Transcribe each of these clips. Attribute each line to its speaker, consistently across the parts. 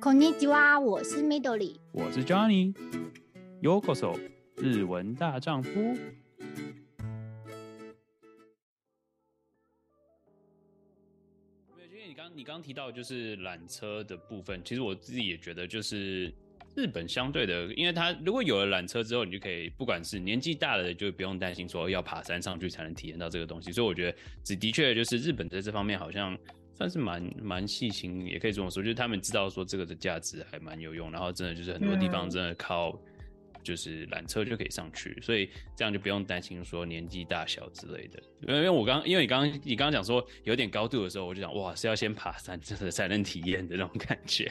Speaker 1: こんにちは，我是 Midori，
Speaker 2: 我是 Johnny。Yokoso，日文大丈夫。因为你刚你刚提到就是缆车的部分，其实我自己也觉得就是日本相对的，因为它如果有了缆车之后，你就可以不管是年纪大的就不用担心说要爬山上去才能体验到这个东西，所以我觉得这的确就是日本在这方面好像。 算是蛮蛮细心，也可以这么说，就是他们知道说这个的价值还蛮有用，然后真的就是很多地方真的靠就是缆车就可以上去，嗯、所以这样就不用担心说年纪大小之类的。因为因为我刚因为你刚刚你刚刚讲说有点高度的时候，我就想哇是要先爬山真的才能体验的那种感觉。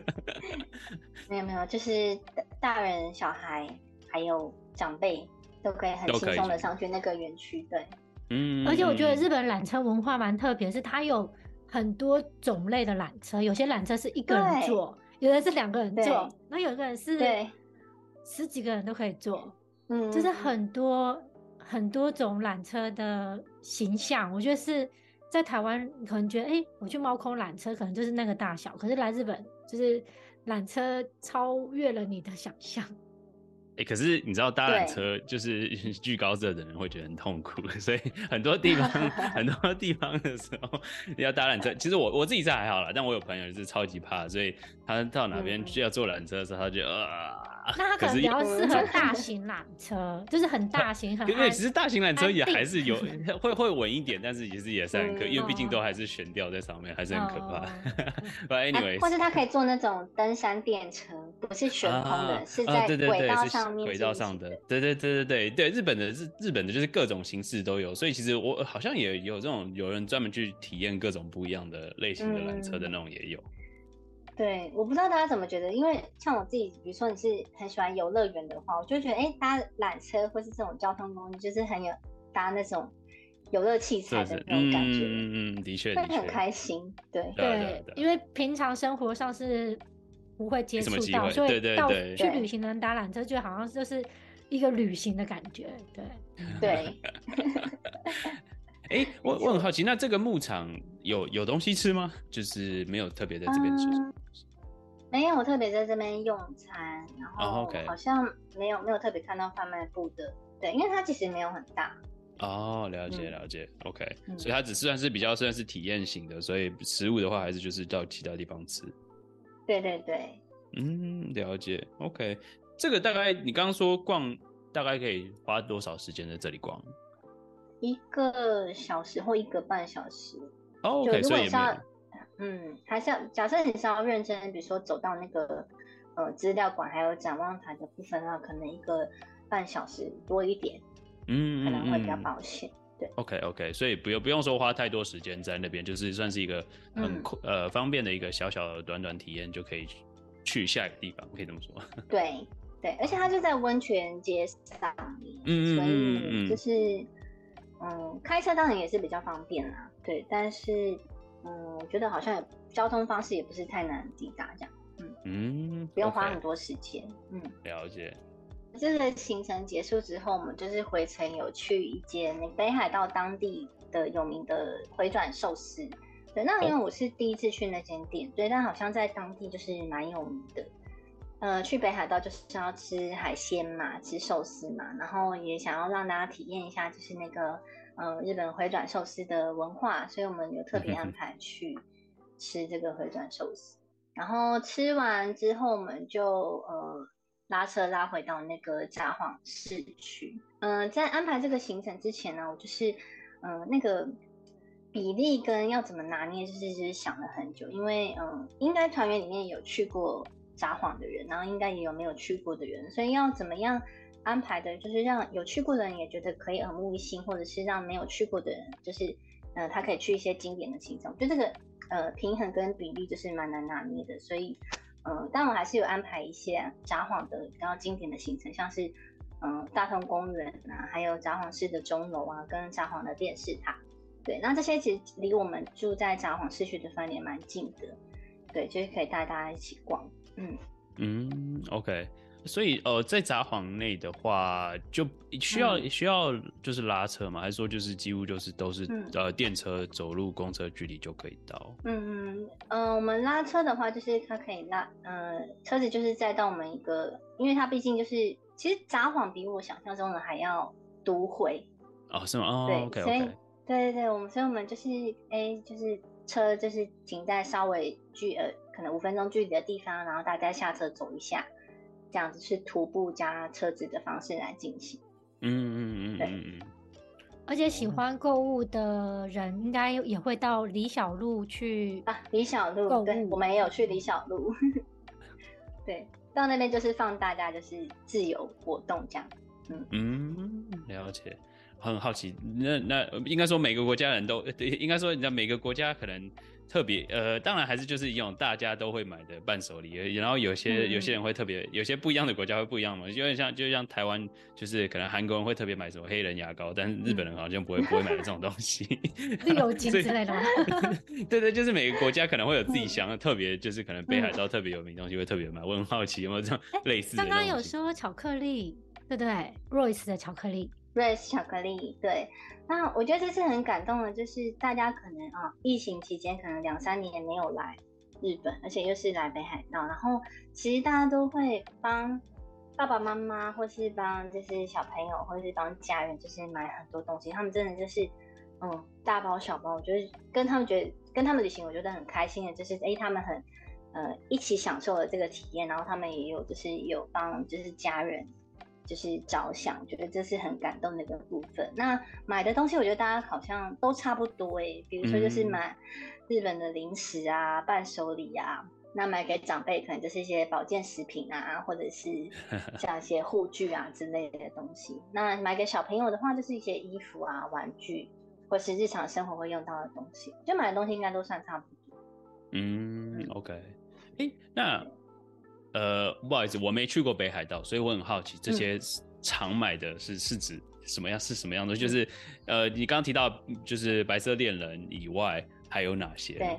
Speaker 3: 没有没有，就是大人小孩还有长辈都可以很轻松的上去那个园区，对。
Speaker 1: 嗯，而且我觉得日本缆车文化蛮特别，是它有很多种类的缆车，有些缆车是一个人坐，有的是两个人坐，然后有个人是十几个人都可以坐，嗯，就是很多很多种缆车的形象。我觉得是在台湾可能觉得，哎、欸，我去猫空缆车可能就是那个大小，可是来日本就是缆车超越了你的想象。
Speaker 2: 欸、可是你知道搭缆车就是 惧高症的人会觉得很痛苦，所以很多地方很多地方的时候要搭缆车，其实我我自己是还好啦，但我有朋友是超级怕，所以他到哪边需要坐缆车的时候，他就啊。
Speaker 1: 那它可能比较适合大型缆车，就是很大型很。
Speaker 2: 因为其实大型缆车也还是有 会会稳一点，但是其实也是很可，因为毕竟都还是悬吊在上面，还是很可怕。But anyway，
Speaker 3: 或是它可以坐那种登山电车，不是悬空的，是在轨道上面。轨道上的，
Speaker 2: 对对对对对对，日本的日日本的就是各种形式都有，所以其实我好像也有这种有人专门去体验各种不一样的类型的缆车的那种也有。
Speaker 3: 对，我不知道大家怎么觉得，因为像我自己，比如说你是很喜欢游乐园的话，我就觉得，哎，搭缆车或是这种交通工具，就是很有搭那种游乐器材的那种感觉，嗯
Speaker 2: 嗯，的确，
Speaker 3: 会很开心，对
Speaker 1: 对，对，对，对，因为平常生活上是不会接触到，所以到去旅行能搭缆车，就好像就是一个旅行的感觉，对。
Speaker 3: 对。
Speaker 2: 哎，我我很好奇，那这个牧场有有东西吃吗？就是没有特别在这边吃，嗯，
Speaker 3: 没有特别在这边用餐，然后好像没有没有特别看到贩卖部的，对，因为它其实没有很大。
Speaker 2: 哦，了解了解，嗯，OK，所以它只算是比较算是体验型的，所以食物的话还是就是到其他地方吃。
Speaker 3: 对对对，
Speaker 2: 嗯，了解，OK，这个大概你刚刚说逛大概可以花多少时间在这里逛？
Speaker 3: 一个小时或一个半小时
Speaker 2: 哦，就如果
Speaker 3: 你是要，嗯，还是要假设你是要认真，比如说走到那个呃资料馆还有展望台的部分的话，可能一个半小时多一点，嗯，可能会比较保险。嗯、对
Speaker 2: ，OK OK，所以不用不用说花太多时间在那边，就是算是一个很、嗯、呃方便的一个小小的短短体验，就可以去下一个地方，可以这么说。
Speaker 3: 对对，而且它就在温泉街上面，嗯，所以就是。嗯，开车当然也是比较方便啦，对，但是嗯，我觉得好像交通方式也不是太难抵达这样，嗯嗯，不用花很多时间，嗯，
Speaker 2: 了解。
Speaker 3: 这个行程结束之后，我们就是回程有去一间北海道当地的有名的回转寿司，对，那因为我是第一次去那间店，对，但好像在当地就是蛮有名的。呃，去北海道就是要吃海鲜嘛，吃寿司嘛，然后也想要让大家体验一下，就是那个呃日本回转寿司的文化，所以我们有特别安排去吃这个回转寿司。然后吃完之后，我们就呃拉车拉回到那个札幌市区。嗯、呃，在安排这个行程之前呢，我就是嗯、呃、那个比例跟要怎么拿捏，就是就是想了很久，因为嗯、应该团员里面有去过。札幌的人，然后应该也有没有去过的人，所以要怎么样安排的，就是让有去过的人也觉得可以耳目一新，或者是让没有去过的人，就是呃，他可以去一些经典的行程。就这个呃平衡跟比例就是蛮难拿捏的，所以呃，但我还是有安排一些札幌的比较经典的行程，像是嗯、大通公园啊，还有札幌市的钟楼啊，跟札幌的电视塔。对，那这些其实离我们住在札幌市区的饭店蛮近的，对，就是可以带大家一起逛。嗯
Speaker 2: 嗯，OK，所以呃，在札幌内的话，就需要、嗯、需要就是拉车吗？还是说就是几乎就是都是、嗯、呃电车、走路、公车距离就可以到？
Speaker 3: 嗯嗯呃，我们拉车的话，就是它可以拉呃车子就是载到我们一个，因为它毕竟就是其实札幌比我想象中的还要都会
Speaker 2: 哦，是吗？哦，
Speaker 3: 对
Speaker 2: ，okay, okay.
Speaker 3: 所以对对对，我们所以我们就是哎就是车就是停在稍微距呃可能五分钟距离的地方，然后大家下车走一下。这样子是徒步加车子的方式来进行，
Speaker 2: 嗯嗯嗯，对，嗯，
Speaker 1: 而且喜欢购物的人应该也会到李小璐去
Speaker 3: 啊，李小璐，对，我们也有去李小璐，对，到那边就是放大家就是自由活动这样，嗯。
Speaker 2: 嗯，了解，很好奇，那那应该说每个国家人都对，应该说你知道每个国家可能。特别呃，当然还是就是一种大家都会买的伴手礼，然后有些有些人会特别，有些不一样的国家会不一样嘛，有点像就像台湾，就是可能韩国人会特别买什么黑人牙膏，但是日本人好像不会 不会买的这种东西，
Speaker 1: 绿油精之类的吗？
Speaker 2: 对对，就是每个国家可能会有自己想的特别，就是可能北海道特别有名的东西会特别买。我很好奇有没有这样类似的。刚刚
Speaker 1: 有说巧克力，对不对？Royce 的巧克力
Speaker 3: rice 巧克力，对。那我觉得这次很感动的，就是大家可能啊，疫情期间可能两三年没有来日本，而且又是来北海道，然后其实大家都会帮爸爸妈妈，或是帮就是小朋友，或是帮家人，就是买很多东西。他们真的就是嗯，大包小包，我觉得跟他们觉得跟他们旅行，我觉得很开心的，就是哎，他们很呃一起享受了这个体验，然后他们也有就是有帮就是家人。就是着想，觉得这是很感动的一个部分。那买的东西，我觉得大家好像都差不多哎、欸。比如说，就是买日本的零食啊、伴手礼啊。那买给长辈，可能就是一些保健食品啊，或者是 像一些护具啊之类的东西。那买给小朋友的话，就是一些衣服啊、玩具，或是日常生活会用到的东西。就买的东西应该都算差不多。
Speaker 2: 嗯，OK。哎、欸，那。呃，不好意思，我没去过北海道，所以我很好奇这些常买的是、嗯、是指什么样？是什么样的？就是呃，你刚刚提到就是白色恋人以外，还有哪些？
Speaker 3: 对，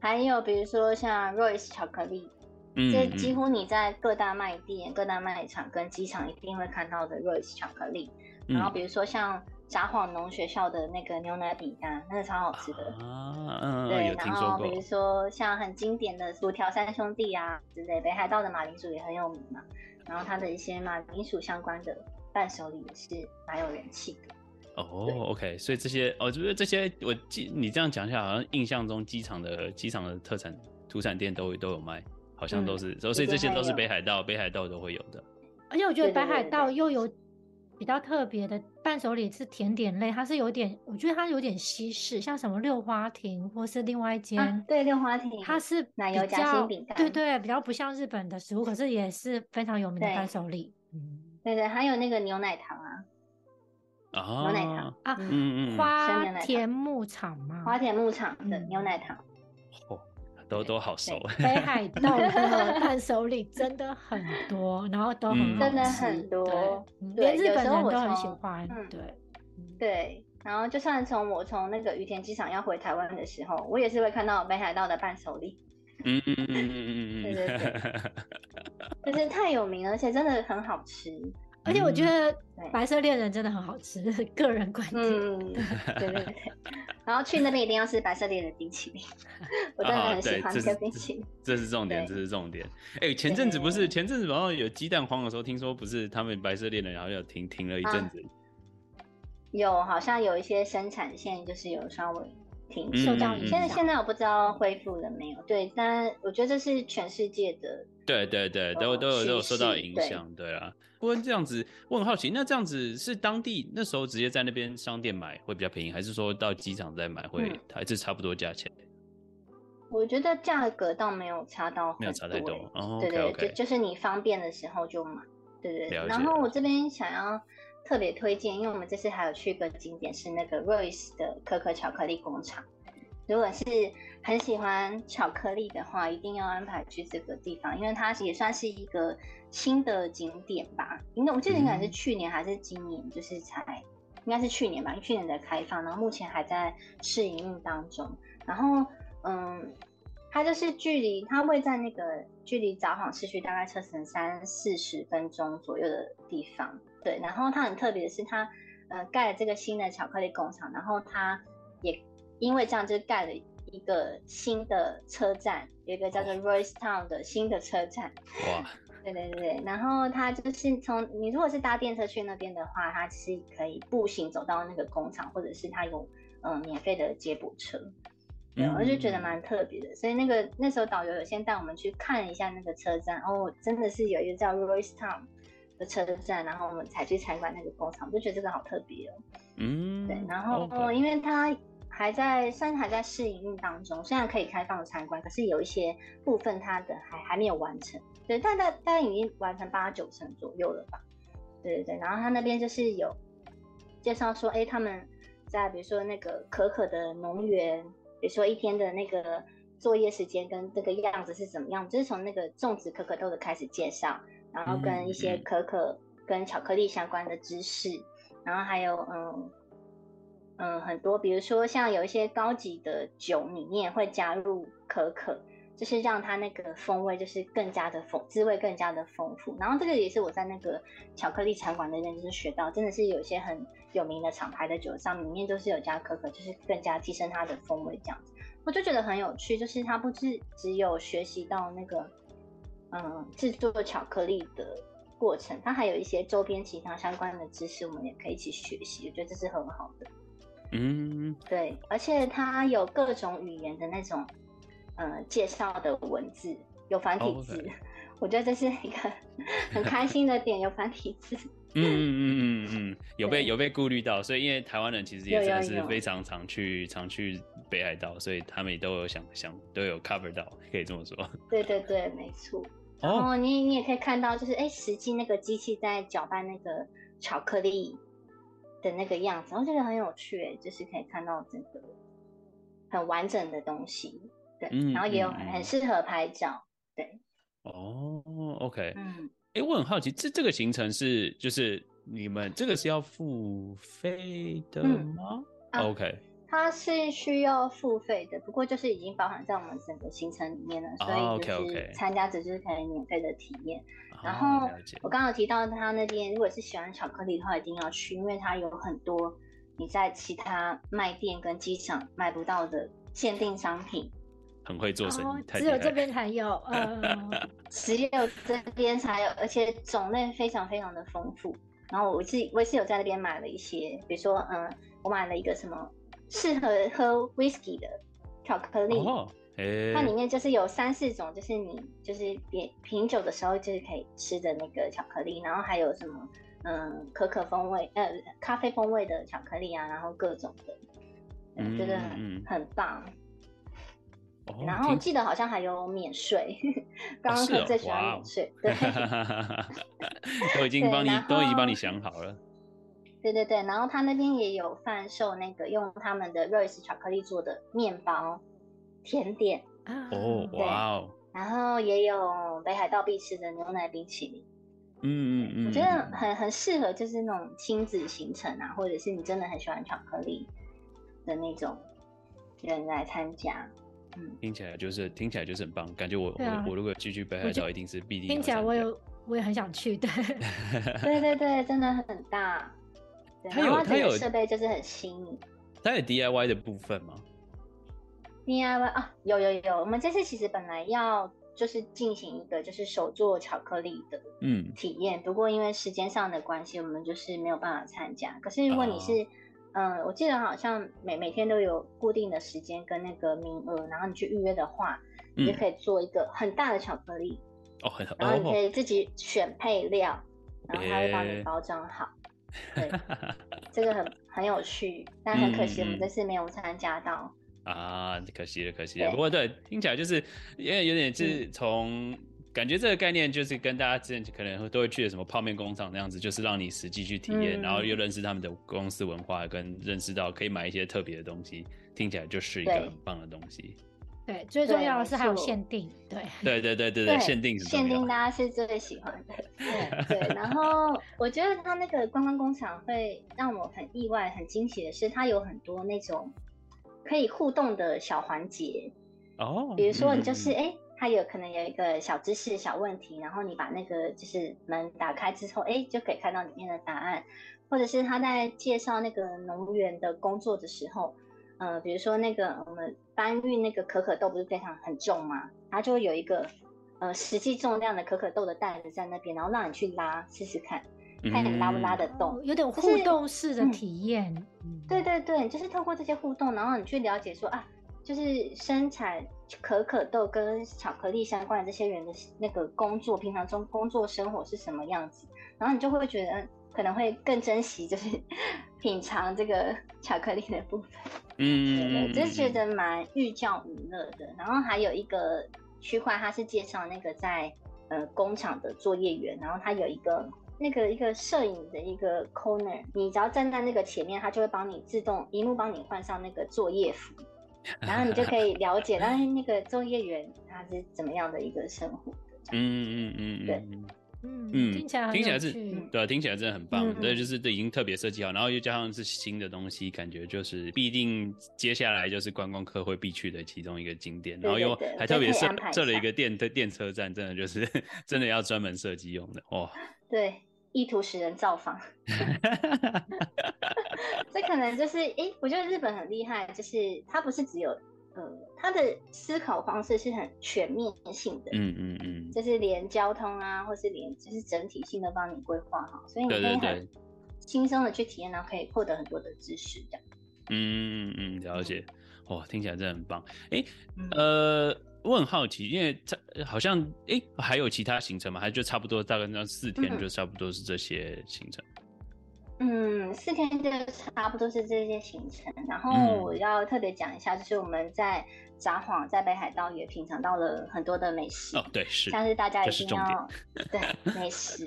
Speaker 3: 还有比如说像 Royce 巧克力，嗯，这几乎你在各大卖店、嗯、各大卖场跟机场一定会看到的 Royce 巧克力。然后比如说像。札幌农学校的那个牛奶饼干，那个超好吃的
Speaker 2: 啊，嗯，
Speaker 3: 对，然后比如说像很经典的薯条三兄弟啊之类，北海道的马铃薯也很有名嘛，然后它的一些马铃薯相关的伴手礼也是蛮有人气的。
Speaker 2: 哦，OK，所以这些哦，就是这些，我记你这样讲一下，好像印象中机场的机场的特产土产店都都有卖，好像都是，嗯、所以这些都是北海道北海道都会有的。
Speaker 1: 而且我觉得北海道又有。比较特别的伴手礼是甜点类，它是有点，我觉得它有点西式，像什么六花亭或是另外一间、啊，
Speaker 3: 对，六花亭，
Speaker 1: 它是
Speaker 3: 奶油夹心饼干，
Speaker 1: 对对，比较不像日本的食物，可是也是非常有名的伴手礼。
Speaker 3: 嗯，对对，还有那个牛奶糖啊，
Speaker 2: 啊，
Speaker 3: 牛奶糖啊，
Speaker 1: 嗯嗯，花田牧场吗？
Speaker 3: 花田牧场的牛奶糖。
Speaker 2: 哦都都好熟。
Speaker 1: 北海道的伴手礼真的很多，然后都很好吃，
Speaker 3: 真的很多，
Speaker 1: 连日本人都很喜欢。对，
Speaker 3: 对，然后就算从我从那个羽田机场要回台湾的时候，我也是会看到北海道的伴手礼。
Speaker 2: 嗯嗯嗯嗯嗯嗯，
Speaker 3: 对对对，就是太有名了，而且真的很好吃。
Speaker 1: 而且我觉得白色恋人真的很好吃，嗯、个人观点。
Speaker 3: 嗯，对对对。然后去那边一定要吃白色恋人冰淇淋，我真的很喜欢吃冰淇淋。
Speaker 2: 这是重点，这是重点。哎、欸，前阵子不是前阵子，然后有鸡蛋黄的时候，听说不是他们白色恋人，然后要停停了一阵子、啊。
Speaker 3: 有，好像有一些生产线就是有稍微停
Speaker 1: 受到、嗯、
Speaker 3: 现在现在我不知道恢复了没有。对，但我觉得这是全世界的。
Speaker 2: 对对对，都都有都有受到影响，对啊。不过这样子，我很好奇，那这样子是当地那时候直接在那边商店买会比较便宜，还是说到机场再买会还是差不多价钱？
Speaker 3: 我觉得价格倒没有差到很，没有差太多。哦，对对对，okay, okay 就就是你方便的时候就买，对对对。然后我这边想要特别推荐，因为我们这次还有去一个景点是那个 Royce 的可可巧克力工厂。如果是很喜欢巧克力的话，一定要安排去这个地方，因为它也算是一个新的景点吧。应该我记得应该是去年还是今年，就是才应该是去年吧，因为去年的开放，然后目前还在试营运当中。然后，嗯，它就是距离它位在那个距离札幌市区大概车程三四十分钟左右的地方。对，然后它很特别的是它，它呃盖了这个新的巧克力工厂，然后它也因为这样就盖了一个新的车站，有一个叫做 Royce Town 的新的车站。哇！对对对，然后它就是从你如果是搭电车去那边的话，它是可以步行走到那个工厂，或者是它有嗯、呃、免费的接驳车。对，我就觉得蛮特别的，所以那个那时候导游有先带我们去看一下那个车站，哦，真的是有一个叫 Royce Town 的车站，然后我们才去参观那个工厂，就觉得这个好特别哦。嗯，对，然后、okay. 因为它还在算还在试营运当中，虽然可以开放参观，可是有一些部分它的还还没有完成。对，大概大概已经完成八九成左右了吧。对对对，然后他那边就是有介绍说，哎，他们在比如说那个可可的农园，比如说一天的那个作业时间跟这个样子是怎么样，就是从那个种植可可豆的开始介绍，然后跟一些可可跟巧克力相关的知识，然后还有嗯嗯很多，比如说像有一些高级的酒里面会加入可可。就是让它那个风味就是更加的丰，滋味更加的丰富。然后这个也是我在那个巧克力餐馆那边就是学到，真的是有一些很有名的厂牌的酒上里面都是有加可可，就是更加提升它的风味这样子。我就觉得很有趣，就是它不是只有学习到那个嗯制作巧克力的过程，它还有一些周边其他相关的知识，我们也可以一起学习。我觉得这是很好的。嗯，对，而且它有各种语言的那种。呃，介绍的文字有繁体字，oh, okay. 我觉得这是一个 很开心的点，有繁体字。嗯嗯嗯嗯嗯，
Speaker 2: 有被有被顾虑到，所以因为台湾人其实也真的是非常常去常去北海道，所以他们也都有想想都有 cover 到，可以这么说。
Speaker 3: 对对对，没错。然后你你也可以看到，就是哎，实际那个机器在搅拌那个巧克力的那个样子，我觉得很有趣，哎，就是可以看到这个很完整的东西。对，然后也有很适合拍照。嗯、对，
Speaker 2: 哦，OK，嗯，哎，我很好奇，这这个行程是就是你们这个是要付费的吗、嗯啊、？OK，
Speaker 3: 它是需要付费的，不过就是已经包含在我们整个行程里面了，所以就是参加者就是可以免费的体验。哦、然后我刚刚有提到他那边，如果是喜欢巧克力的话，一定要去，因为它有很多你在其他卖店跟机场买不到的限定商品。
Speaker 2: 很会做生意，哦、
Speaker 1: 只有这边才有，呃，
Speaker 3: 只有这边才有，而且种类非常非常的丰富。然后我自己我也是有在那边买了一些，比如说，嗯，我买了一个什么适合喝 whisky 的巧克力，哦欸、它里面就是有三四种，就是你就是点品酒的时候就是可以吃的那个巧克力，然后还有什么，嗯，可可风味，呃，咖啡风味的巧克力啊，然后各种的，嗯，觉得很很棒。然后我记得好像还有免税，刚刚可最喜欢免税，对，
Speaker 2: 我已经帮你都已经帮你想好了。
Speaker 3: 对对对，然后他那边也有贩售那个用他们的 Royce 巧克力做的面包、甜点
Speaker 2: 哦，哇哦，
Speaker 3: 然后也有北海道必吃的牛奶冰淇淋。
Speaker 2: 嗯嗯嗯，
Speaker 3: 我觉得很很适合就是那种亲子行程啊，或者是你真的很喜欢巧克力的那种人来参加。
Speaker 2: 嗯听起来就是听起来就是很棒，感觉我、啊、我我如果继续北海道，一定是必定。
Speaker 1: 听起来我有我也很想去，对
Speaker 3: 对对对，真的很大。它有它有设备就是很新颖。
Speaker 2: 它有 DIY 的部分吗
Speaker 3: ？DIY 啊，有有有。我们这次其实本来要就是进行一个就是手做巧克力的嗯体验，嗯，不过因为时间上的关系，我们就是没有办法参加。可是如果你是、啊嗯，我记得好像每每天都有固定的时间跟那个名额，然后你去预约的话，嗯、你就可以做一个很大的巧克力
Speaker 2: 哦，很好，
Speaker 3: 然后你可以自己选配料，哦、然后他会帮你包装好。欸、对，这个很很有趣，但很可惜我们这次没有参加到、
Speaker 2: 嗯、啊，可惜了，可惜了。不过对，听起来就是因为有点是从。嗯感觉这个概念就是跟大家之前可能都会去的什么泡面工厂那样子，就是让你实际去体验、嗯，然后又认识他们的公司文化，跟认识到可以买一些特别的东西，听起来就是一个很棒的东西。
Speaker 1: 对，最重要的是还有限定。对，
Speaker 2: 对对对对对，限定是
Speaker 3: 限定，大家是最喜欢的。对对，然后我觉得他那个观光工厂会让我很意外、很惊喜的是，它有很多那种可以互动的小环节。哦，比如说你就是哎。嗯它有可能有一个小知识、小问题，然后你把那个就是门打开之后，哎，就可以看到里面的答案。或者是他在介绍那个农园的工作的时候，呃，比如说那个我们搬运那个可可豆不是非常很重吗？它就会有一个呃实际重量的可可豆的袋子在那边，然后让你去拉试试看，看你拉不拉得动，
Speaker 1: 有点互动式的体验。
Speaker 3: 就是嗯、对对对，就是透过这些互动，然后你去了解说啊。就是生产可可豆跟巧克力相关的这些人的那个工作，平常中工作生活是什么样子，然后你就会觉得可能会更珍惜，就是 品尝这个巧克力的部分。嗯，就是觉得蛮寓教于乐的。然后还有一个区块，它是介绍那个在呃工厂的作业员，然后他有一个那个一个摄影的一个 corner，你只要站在那个前面，他就会帮你自动萤幕帮你换上那个作业服。然后你就可以了解，但是那个作业员他是怎么样的一个生活？嗯嗯嗯嗯，对，
Speaker 1: 嗯嗯，听起来
Speaker 2: 听起来是，对，听起来真的很棒。对，就是这已经特别设计好，然后又加上是新的东西，感觉就是必定接下来就是观光客会必去的其中一个景点。然后又还特别设设了一个电电车站，真的就是 真的要专门设计用的哦。
Speaker 3: 对。意图使人造访，这可能就是哎、欸，我觉得日本很厉害，就是它不是只有呃，他的思考方式是很全面性的，嗯嗯嗯，就是连交通啊，或是连就是整体性的帮你规划好，所以你可以很轻松的去体验，然后可以获得很多的知识，这样。
Speaker 2: 嗯嗯，了解，哇，听起来真的很棒，哎、欸，呃。我很好奇，因为它好像哎、欸，还有其他行程吗？还是就差不多大概那四天就差不多是这些行程？
Speaker 3: 嗯，四天就差不多是这些行程。然后我要特别讲一下，就是我们在。札幌在北海道也品尝到了很多的美食
Speaker 2: 哦，对，是
Speaker 3: 像是大家一定要对美食，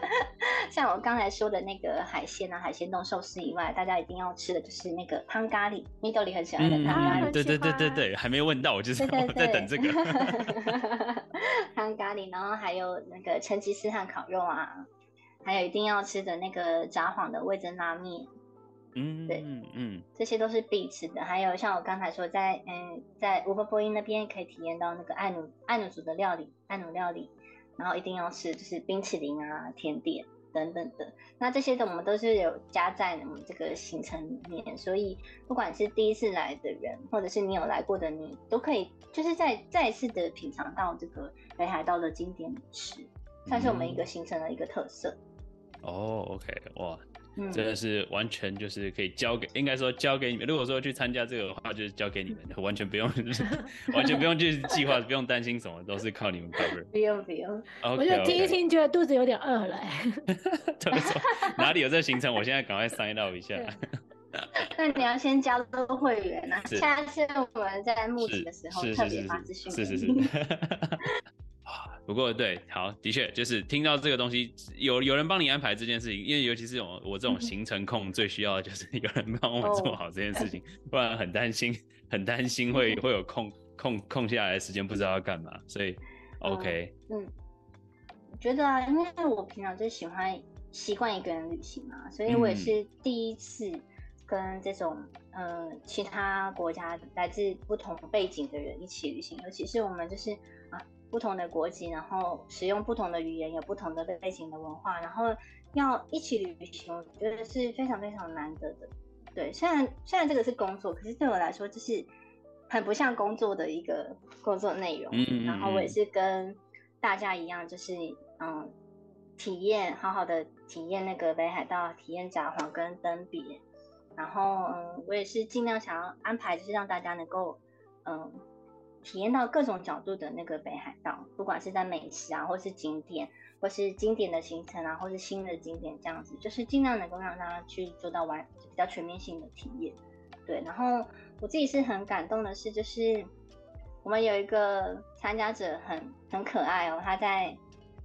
Speaker 3: 像我刚才说的那个海鲜啊，海鲜冻寿司以外，大家一定要吃的就是那个汤咖喱，米豆里很喜欢的汤咖喱，
Speaker 2: 对对对对对，还没问到，我就是我在等这个
Speaker 3: 汤咖喱，然后还有那个成吉思汗烤肉啊，还有一定要吃的那个札幌的味增拉面。嗯，对，嗯嗯，这些都是必吃的。还有像我刚才说在，在嗯，在乌波波音那边可以体验到那个爱努爱努族的料理，爱努料理，然后一定要吃就是冰淇淋啊、甜点等等的。那这些的我们都是有加在我们这个行程里面，所以不管是第一次来的人，或者是你有来过的你，都可以就是再再一次的品尝到这个北海道的经典美食，算是我们一个行程的一个特色。
Speaker 2: 嗯、哦，OK，哇。真的是完全就是可以交给，应该说交给你们。如果说去参加这个的话，就是交给你们，完全不用 完全不用去计划，不用担心什么，都是靠你们 cover。
Speaker 3: 不用不用，okay,
Speaker 1: 我就听一听，觉得肚子有点饿了。
Speaker 2: 对，哪里有这行程？我现在赶快 sign up 一下。
Speaker 3: 那你要先加入会员啊！下次我们在募集的时候特别发资讯。
Speaker 2: 是是是。不过对，好，的确就是听到这个东西，有有人帮你安排这件事情，因为尤其是我我这种行程控，最需要的就是有人帮我做好这件事情，不然很担心，很担心会会有空空空下来的时间不知道要干嘛，所以 OK，嗯，
Speaker 3: 我觉得啊，因为我平常就喜欢习惯一个人旅行嘛，所以我也是第一次跟这种呃其他国家来自不同背景的人一起旅行，尤其是我们就是。不同的国籍，然后使用不同的语言，有不同的类型的文化，然后要一起旅行，我觉得是非常非常难得的。对，虽然虽然这个是工作，可是对我来说就是很不像工作的一个工作内容。嗯，嗯，嗯。然后我也是跟大家一样，就是嗯，体验好好的体验那个北海道，体验札幌跟登别。然后嗯，我也是尽量想要安排，就是让大家能够嗯。体验到各种角度的那个北海道，不管是在美食啊，或是景点，或是经典的行程啊，或是新的景点这样子，就是尽量能够让大家去做到完比较全面性的体验。对，然后我自己是很感动的是，就是我们有一个参加者很很可爱哦，他在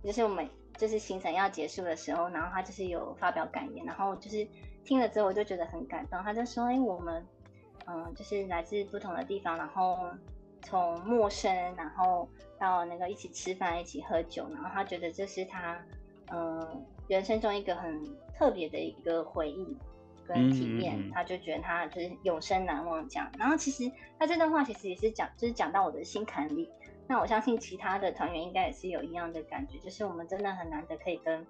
Speaker 3: 就是我们就是行程要结束的时候，然后他就是有发表感言，然后就是听了之后我就觉得很感动，他就说：“哎，我们嗯，就是来自不同的地方，然后。”从陌生，然后到那个一起吃饭、一起喝酒，然后他觉得这是他，嗯、呃，人生中一个很特别的一个回忆。跟体验，嗯、他就觉得他就是永生难忘这样。然后其实他这段话其实也是讲，就是讲到我的心坎里。那我相信其他的团员应该也是有一样的感觉，就是我们真的很难得可以跟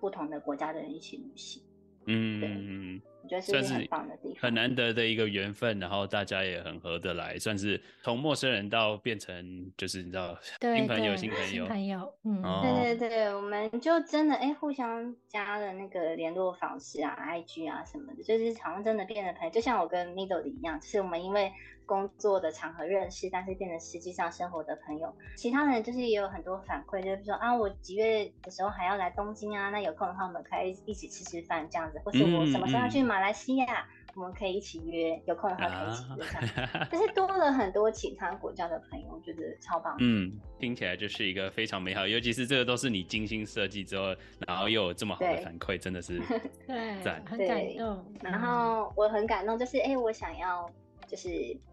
Speaker 3: 不同的国家的人一起旅行。嗯，对。我觉得是很棒的地方，
Speaker 2: 很难得的一个缘分，然后大家也很合得来，算是从陌生人到变成就是你知道新朋友、新朋友、新
Speaker 1: 朋友。嗯，
Speaker 3: 哦、对对对，我们就真的哎、欸、互相加了那个联络方式啊、IG 啊什么的，就是好像真的变得朋友，就像我跟 Middle 一样，就是我们因为工作的场合认识，但是变成实际上生活的朋友。其他人就是也有很多反馈，就是说啊，我几月的时候还要来东京啊，那有空的话我们可以一起吃吃饭这样子，或是我什么时候要去马来西亚，嗯嗯、我们可以一起约，有空的话可以一起约。啊、就是多了很多其他国家的朋友，我觉得超棒。
Speaker 2: 嗯，听起来就是一个非常美好，尤其是这个都是你精心设计之后，然后又有这么好的反馈，真的是
Speaker 1: 对，赞很感动。
Speaker 3: 然后我很感动，就是哎、欸，我想要。就是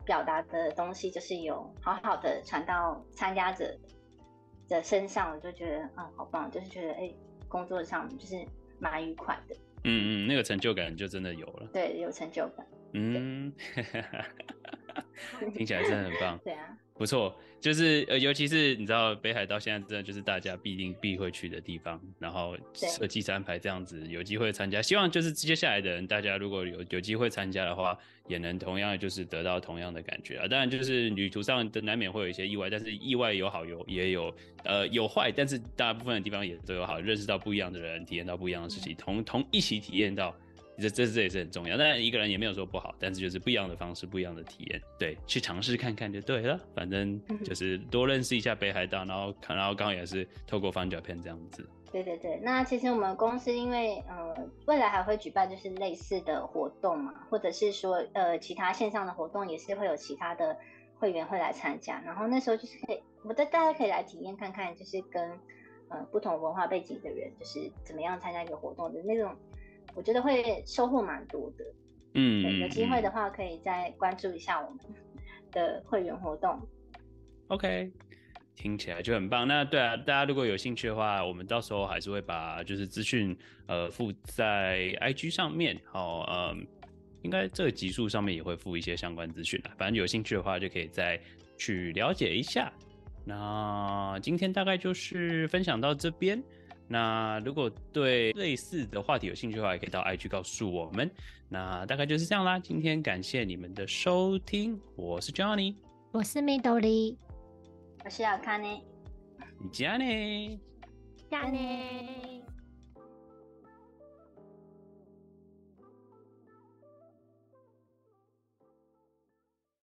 Speaker 3: 表达的东西，就是有好好的传到参加者的身上，我就觉得啊、嗯，好棒！就是觉得哎、欸，工作上就是蛮愉快的。
Speaker 2: 嗯嗯，那个成就感就真的有了。
Speaker 3: 对，有成就感。
Speaker 2: 嗯，听起来真的很棒。
Speaker 3: 对啊。
Speaker 2: 不错，就是呃，尤其是你知道北海道现在真的就是大家必定必会去的地方，然后设计安排这样子，有机会参加，希望就是接下来的人，大家如果有有机会参加的话，也能同样就是得到同样的感觉啊。当然，就是旅途上的难免会有一些意外，但是意外有好有也有呃有坏，但是大部分的地方也都有好，认识到不一样的人，体验到不一样的事情，同同一起体验到。这这这也是很重要，当然一个人也没有说不好，但是就是不一样的方式，不一样的体验，对，去尝试看看就对了。反正就是多认识一下北海道，然后然后刚好也是透过翻脚片这样子。
Speaker 3: 对对对，那其实我们公司因为呃未来还会举办就是类似的活动嘛，或者是说呃其他线上的活动也是会有其他的会员会来参加，然后那时候就是可以，我觉得大家可以来体验看看，就是跟呃不同文化背景的人就是怎么样参加一个活动的那种。我觉得会收获蛮多的，嗯，有机会的话可以再关注一下我们的会员活动。
Speaker 2: OK，听起来就很棒。那对啊，大家如果有兴趣的话，我们到时候还是会把就是资讯呃附在 IG 上面，好，嗯，应该这个集数上面也会附一些相关资讯啊。反正有兴趣的话，就可以再去了解一下。那今天大概就是分享到这边。那如果对类似的话题有兴趣的话，也可以到 IG 告诉我们。那大概就是这样啦。今天感谢你们的收听，我是 Johnny，
Speaker 1: 我是 Midori，
Speaker 3: 我是 Akane，
Speaker 2: 加内，
Speaker 1: 加内。